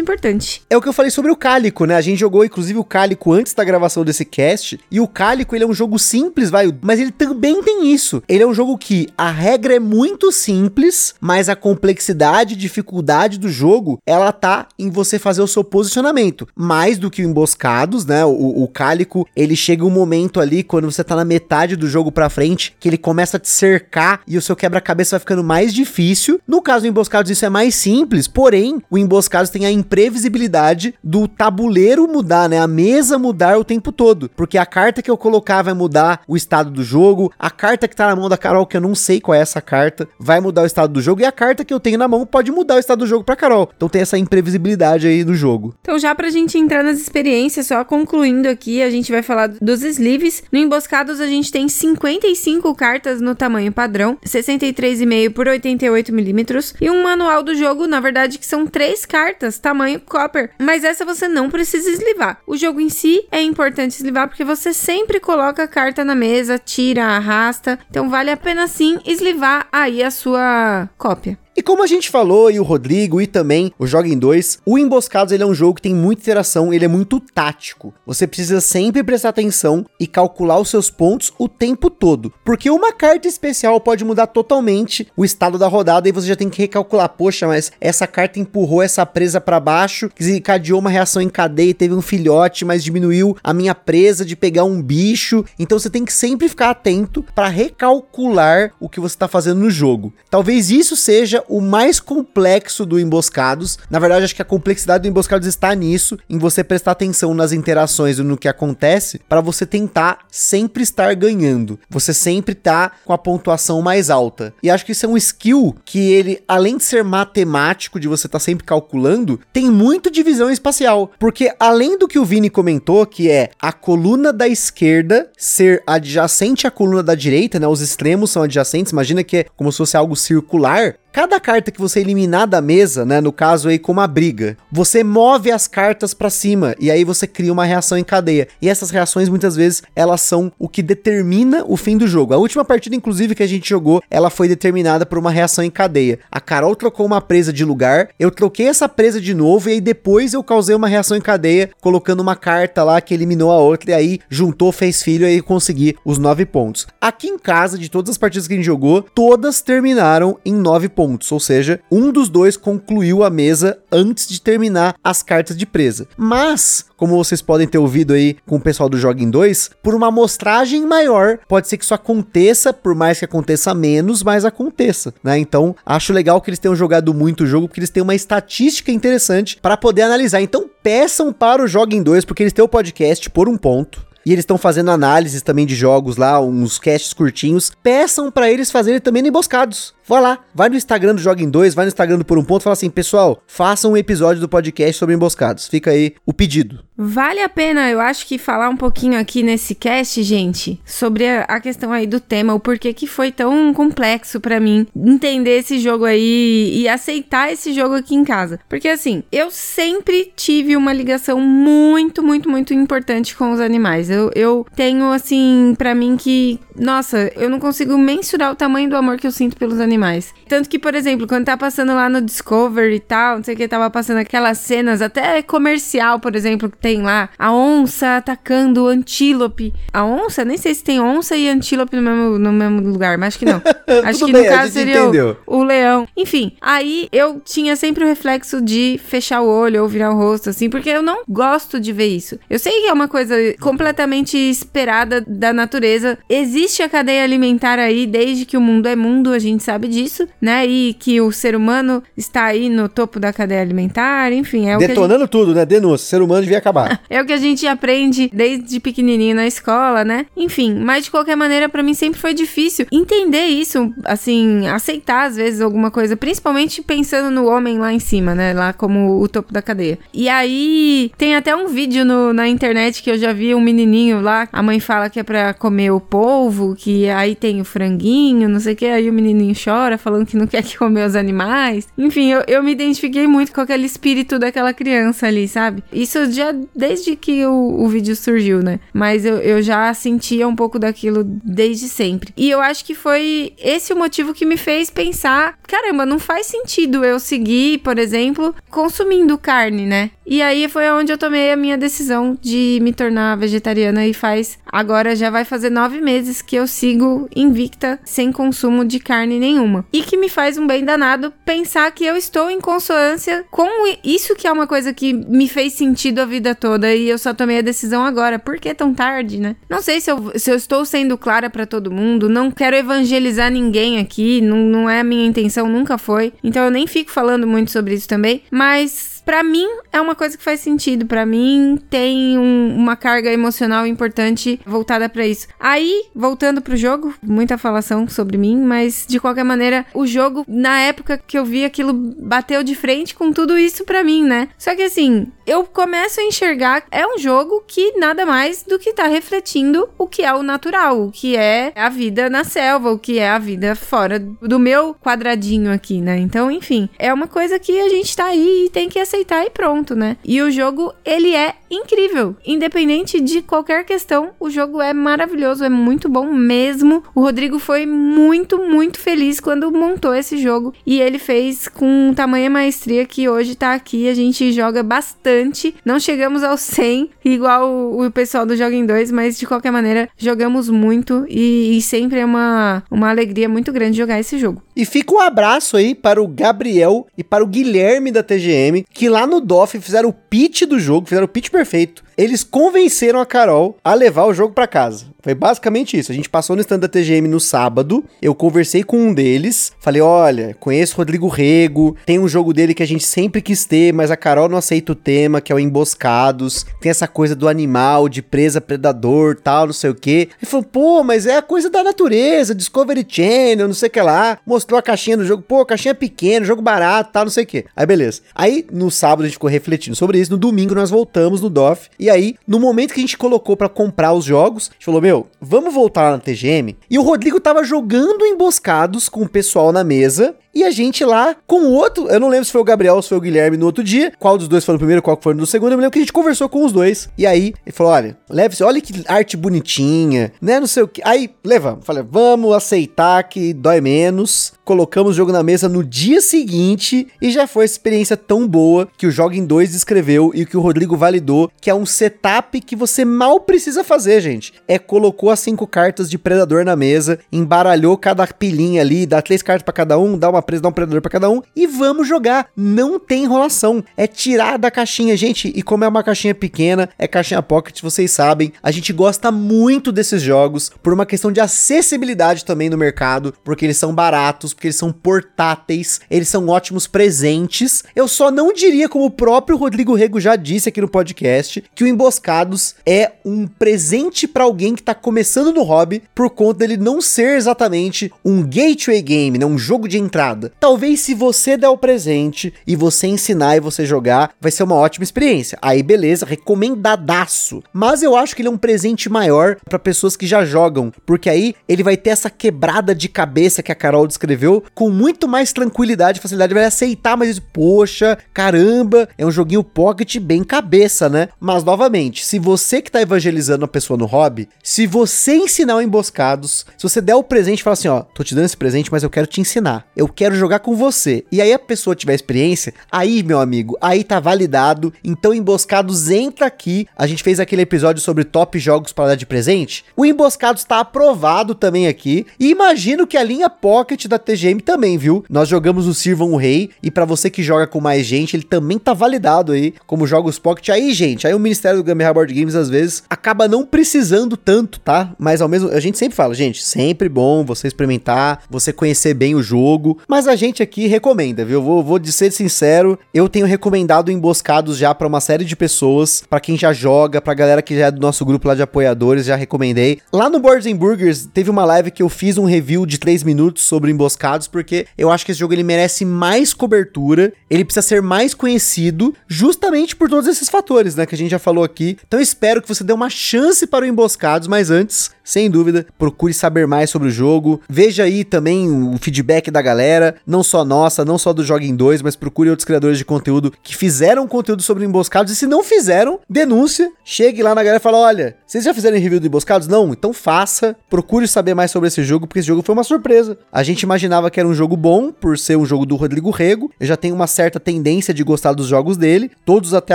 importante. É o que eu falei sobre o Cálico, né? A gente jogou, inclusive, o Cálico antes da gravação desse cast. E o Cálico, ele é um jogo simples, vai. Mas ele também tem isso. Ele é um jogo que a regra é muito simples, mas a complexidade dificuldade do jogo, ela tá em você fazer o seu posicionamento. Mais do que o Emboscados, né? O, o Cálico, ele chega um momento ali, quando você tá na metade do jogo pra frente, que ele começa a te cercar e o seu quebra-cabeça vai ficando mais difícil. No caso do Emboscados, isso é mais simples, porém, o Emboscados tem a imprevisibilidade do tabuleiro mudar, né? A mesa mudar o tempo todo. Porque a carta que eu colocar vai mudar o estado do jogo, a carta que tá na mão da Carol, que eu não sei qual é essa carta, vai mudar o estado do jogo, e a carta que eu tenho na mão pode mudar o estado do jogo pra Carol. Então tem essa imprevisibilidade aí do jogo. Então, já pra gente entrar nas experiências, só concluindo aqui, a gente vai falar dos sleeves. No Emboscados, a gente tem 55 cartas no tamanho padrão, 63,5 por 88 milímetros, e um manual do jogo, na verdade, que são três cartas, tamanho copper. Mas essa você não precisa eslivar. O jogo em si é importante eslivar porque você sempre coloca a carta na mesa, tira, arrasta. Então, vale a pena sim eslivar aí a sua cópia. E como a gente falou, e o Rodrigo, e também o Joguem 2, o Emboscados ele é um jogo que tem muita interação, ele é muito tático. Você precisa sempre prestar atenção e calcular os seus pontos o tempo todo. Porque uma carta especial pode mudar totalmente o estado da rodada e você já tem que recalcular. Poxa, mas essa carta empurrou essa presa para baixo, desencadeou uma reação em cadeia, teve um filhote, mas diminuiu a minha presa de pegar um bicho. Então você tem que sempre ficar atento para recalcular o que você está fazendo no jogo. Talvez isso seja o mais complexo do Emboscados. Na verdade, acho que a complexidade do Emboscados está nisso, em você prestar atenção nas interações e no que acontece, para você tentar sempre estar ganhando. Você sempre tá com a pontuação mais alta. E acho que isso é um skill que ele, além de ser matemático, de você estar tá sempre calculando, tem muito de visão espacial. Porque além do que o Vini comentou, que é a coluna da esquerda ser adjacente à coluna da direita, né? Os extremos são adjacentes. Imagina que é como se fosse algo circular. Cada carta que você eliminar da mesa, né, no caso aí com uma briga, você move as cartas para cima e aí você cria uma reação em cadeia. E essas reações muitas vezes elas são o que determina o fim do jogo. A última partida inclusive que a gente jogou, ela foi determinada por uma reação em cadeia. A Carol trocou uma presa de lugar, eu troquei essa presa de novo e aí depois eu causei uma reação em cadeia colocando uma carta lá que eliminou a outra e aí juntou, fez filho e aí consegui os nove pontos. Aqui em casa, de todas as partidas que a gente jogou, todas terminaram em nove pontos, ou seja, um dos dois concluiu a mesa antes de terminar as cartas de presa. Mas, como vocês podem ter ouvido aí com o pessoal do Joguem 2, por uma amostragem maior, pode ser que isso aconteça, por mais que aconteça menos, mas aconteça, né? Então, acho legal que eles tenham jogado muito o jogo, porque eles têm uma estatística interessante para poder analisar. Então, peçam para o Joguem 2, porque eles têm o podcast por um ponto. E eles estão fazendo análises também de jogos lá, uns casts curtinhos. Peçam para eles fazerem também emboscados. Vai lá, vai no Instagram do Joguem 2, vai no Instagram do Por um Ponto e fala assim, pessoal, façam um episódio do podcast sobre emboscados. Fica aí o pedido. Vale a pena, eu acho que falar um pouquinho aqui nesse cast, gente, sobre a, a questão aí do tema, o porquê que foi tão complexo para mim entender esse jogo aí e aceitar esse jogo aqui em casa. Porque assim, eu sempre tive uma ligação muito, muito, muito importante com os animais. Eu, eu tenho assim, para mim que, nossa, eu não consigo mensurar o tamanho do amor que eu sinto pelos animais animais. Tanto que, por exemplo, quando tá passando lá no Discovery e tal, não sei o que, tava passando aquelas cenas, até comercial, por exemplo, que tem lá, a onça atacando o antílope. A onça? Nem sei se tem onça e antílope no mesmo, no mesmo lugar, mas acho que não. acho que bem, no caso seria o, o, leão. Enfim, aí eu tinha sempre o reflexo de fechar o olho ou virar o rosto, assim, porque eu não gosto de ver isso. Eu sei que é uma coisa completamente esperada da natureza. Existe a cadeia alimentar aí desde que o mundo é mundo, a gente sabe sabe disso, né? E que o ser humano está aí no topo da cadeia alimentar, enfim. É Detonando gente... tudo, né? Denúncia, o ser humano devia acabar. é o que a gente aprende desde pequenininho na escola, né? Enfim, mas de qualquer maneira, para mim sempre foi difícil entender isso, assim, aceitar às vezes alguma coisa, principalmente pensando no homem lá em cima, né? Lá como o topo da cadeia. E aí tem até um vídeo no, na internet que eu já vi um menininho lá, a mãe fala que é pra comer o polvo, que aí tem o franguinho, não sei o que, aí o menininho chora chora, falando que não quer que comer os animais. Enfim, eu, eu me identifiquei muito com aquele espírito daquela criança ali, sabe? Isso já desde que o, o vídeo surgiu, né? Mas eu, eu já sentia um pouco daquilo desde sempre. E eu acho que foi esse o motivo que me fez pensar: caramba, não faz sentido eu seguir, por exemplo, consumindo carne, né? E aí foi onde eu tomei a minha decisão de me tornar vegetariana e faz. Agora já vai fazer nove meses que eu sigo invicta, sem consumo de carne nenhuma. E que me faz um bem danado pensar que eu estou em consonância com isso que é uma coisa que me fez sentido a vida toda e eu só tomei a decisão agora. Por que tão tarde, né? Não sei se eu, se eu estou sendo clara para todo mundo, não quero evangelizar ninguém aqui, não, não é a minha intenção, nunca foi. Então eu nem fico falando muito sobre isso também, mas para mim é uma coisa que faz sentido. para mim tem um, uma carga emocional importante voltada para isso. Aí, voltando pro jogo, muita falação sobre mim, mas de qualquer maneira, o jogo, na época que eu vi aquilo, bateu de frente com tudo isso para mim, né? Só que assim, eu começo a enxergar é um jogo que nada mais do que tá refletindo o que é o natural, o que é a vida na selva, o que é a vida fora do meu quadradinho aqui, né? Então, enfim, é uma coisa que a gente tá aí e tem que aceitar aceitar e pronto, né? E o jogo, ele é incrível. Independente de qualquer questão, o jogo é maravilhoso, é muito bom mesmo. O Rodrigo foi muito, muito feliz quando montou esse jogo e ele fez com tamanha maestria que hoje tá aqui. A gente joga bastante. Não chegamos ao 100, igual o, pessoal do Joguem 2, mas de qualquer maneira, jogamos muito e, e sempre é uma, uma alegria muito grande jogar esse jogo. E fica um abraço aí para o Gabriel e para o Guilherme da TGM, que lá no DOF fizeram o pitch do jogo, fizeram o pitch perfeito. Eles convenceram a Carol a levar o jogo para casa. Foi basicamente isso. A gente passou no stand da TGM no sábado. Eu conversei com um deles. Falei: olha, conheço Rodrigo Rego. Tem um jogo dele que a gente sempre quis ter, mas a Carol não aceita o tema, que é o Emboscados. Tem essa coisa do animal, de presa predador, tal, não sei o quê. Ele falou: pô, mas é a coisa da natureza, Discovery Channel, não sei o que lá. Mostrou a caixinha do jogo. Pô, caixinha pequena, jogo barato, tal, não sei o que. Aí beleza. Aí no sábado a gente ficou refletindo sobre isso. No domingo nós voltamos no DOF. E aí, no momento que a gente colocou para comprar os jogos, a gente falou: meu, vamos voltar lá na TGM. E o Rodrigo tava jogando emboscados com o pessoal na mesa e a gente lá com o outro, eu não lembro se foi o Gabriel ou se foi o Guilherme no outro dia, qual dos dois foi no primeiro, qual foi no segundo, eu me lembro que a gente conversou com os dois, e aí ele falou, olha, leve-se, olha que arte bonitinha, né, não sei o que, aí levamos, falei, vamos aceitar que dói menos, colocamos o jogo na mesa no dia seguinte e já foi experiência tão boa que o Joga em 2 descreveu e que o Rodrigo validou, que é um setup que você mal precisa fazer, gente. É colocou as cinco cartas de predador na mesa, embaralhou cada pilinha ali, dá três cartas para cada um, dá uma presa, dá um predador para cada um e vamos jogar. Não tem enrolação, é tirar da caixinha, gente. E como é uma caixinha pequena, é caixinha pocket, vocês sabem, a gente gosta muito desses jogos por uma questão de acessibilidade também no mercado, porque eles são baratos, porque eles são portáteis, eles são ótimos presentes. Eu só não diria, como o próprio Rodrigo Rego já disse aqui no podcast, que o Emboscados é um presente para alguém que tá começando no hobby, por conta dele não ser exatamente um gateway game, né, um jogo de entrada. Talvez se você der o presente e você ensinar e você jogar, vai ser uma ótima experiência. Aí beleza, recomendadaço. Mas eu acho que ele é um presente maior para pessoas que já jogam, porque aí ele vai ter essa quebrada de cabeça que a Carol descreveu com muito mais tranquilidade e facilidade. Vai aceitar, mas poxa, caramba, é um joguinho pocket bem cabeça, né? Mas novamente, se você que tá evangelizando a pessoa no hobby, se você ensinar o emboscados, se você der o presente e falar assim, ó, tô te dando esse presente, mas eu quero te ensinar. Eu quero jogar com você. E aí a pessoa tiver experiência, aí, meu amigo, aí tá validado. Então emboscados entra aqui. A gente fez aquele episódio sobre top jogos para dar de presente. O emboscados tá aprovado também aqui. E imagino que a linha Pocket da TGM também, viu? Nós jogamos o Sirvam o Rei e para você que joga com mais gente, ele também tá validado aí como jogos Pocket. Aí, gente, aí o Ministério do Gambiarra Board Games às vezes acaba não precisando tanto, tá? Mas ao mesmo, a gente sempre fala, gente, sempre bom você experimentar, você conhecer bem o jogo, mas a gente aqui recomenda, viu? Vou, vou ser sincero, eu tenho recomendado emboscados já para uma série de pessoas, para quem já joga, pra galera que já é do nosso grupo lá de apoiadores, já recomendei. Lá no Boards Burgers teve uma live que eu fiz um review de 3 minutos sobre emboscados, porque eu acho que esse jogo ele merece mais cobertura, ele precisa ser mais conhecido, justamente por todos esses fatores, né, que a gente já falou aqui. Então espero que você dê uma chance para o Emboscados, mas antes, sem dúvida, procure saber mais sobre o jogo. Veja aí também o feedback da galera, não só nossa, não só do Joguem 2, mas procure outros criadores de conteúdo que fizeram conteúdo sobre Emboscados e se não fizeram, denúncia, chegue lá na galera e fala: "Olha, vocês já fizeram review do Emboscados? Não? Então faça. Procure saber mais sobre esse jogo, porque esse jogo foi uma surpresa. A gente imaginava que era um jogo bom por ser um jogo do Rodrigo Rego. Eu já tenho uma certa tendência de gostar dos jogos dele. Todos até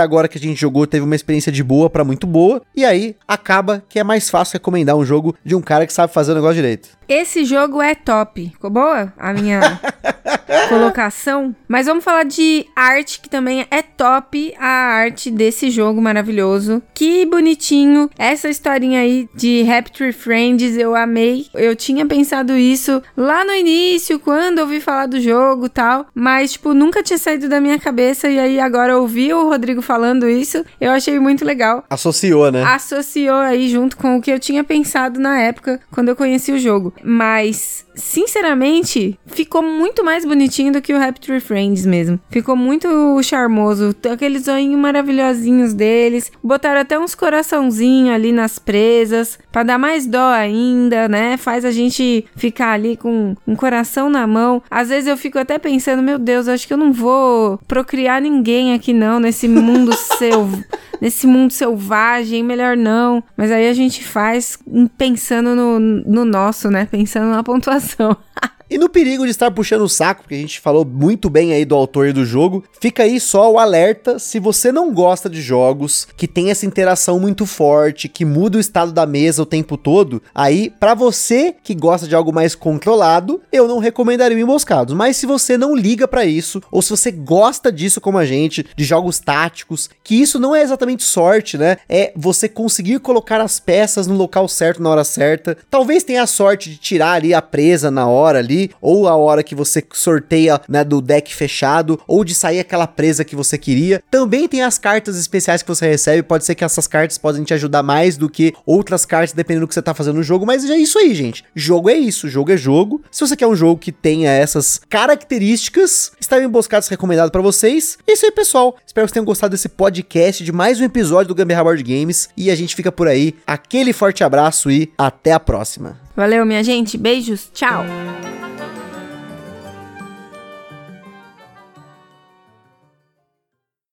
agora que a gente jogou teve uma experiência de boa para muito boa. E aí acaba que é mais fácil recomendar um jogo de um cara que sabe fazer o negócio direito. Esse jogo é top. Ficou boa a minha colocação? Mas vamos falar de arte, que também é top a arte desse jogo maravilhoso. Que bonitinho. Essa historinha aí de Rapture Friends eu amei. Eu tinha pensado isso lá no início, quando ouvi falar do jogo tal. Mas, tipo, nunca tinha saído da minha cabeça. E aí agora ouvi o Rodrigo falando isso. Eu achei muito legal. Associou, né? Associou aí junto com o que eu tinha pensado na época, quando eu conheci o jogo. Mas, sinceramente, ficou muito mais bonitinho do que o Rapture Friends mesmo. Ficou muito charmoso. Aqueles olhinhos maravilhosinhos deles. Botaram até uns coraçãozinhos ali nas presas. para dar mais dó ainda, né? Faz a gente ficar ali com um coração na mão. Às vezes eu fico até pensando, meu Deus, acho que eu não vou procriar ninguém aqui não, nesse mundo seu nesse mundo selvagem, melhor não. Mas aí a gente faz pensando no, no nosso, né? Pensando na pontuação. E no perigo de estar puxando o saco, porque a gente falou muito bem aí do autor e do jogo, fica aí só o alerta se você não gosta de jogos que tem essa interação muito forte, que muda o estado da mesa o tempo todo, aí para você que gosta de algo mais controlado, eu não recomendaria o Emboscados. Mas se você não liga para isso, ou se você gosta disso como a gente, de jogos táticos, que isso não é exatamente sorte, né? É você conseguir colocar as peças no local certo na hora certa. Talvez tenha a sorte de tirar ali a presa na hora ali, ou a hora que você sorteia, né, do deck fechado, ou de sair aquela presa que você queria. Também tem as cartas especiais que você recebe, pode ser que essas cartas podem te ajudar mais do que outras cartas, dependendo do que você tá fazendo no jogo, mas é isso aí, gente. Jogo é isso, jogo é jogo. Se você quer um jogo que tenha essas características, está emboscados recomendado para vocês. É isso aí, pessoal. Espero que vocês tenham gostado desse podcast, de mais um episódio do Gambiarra Board Games, e a gente fica por aí. Aquele forte abraço e até a próxima. Valeu, minha gente. Beijos. Tchau.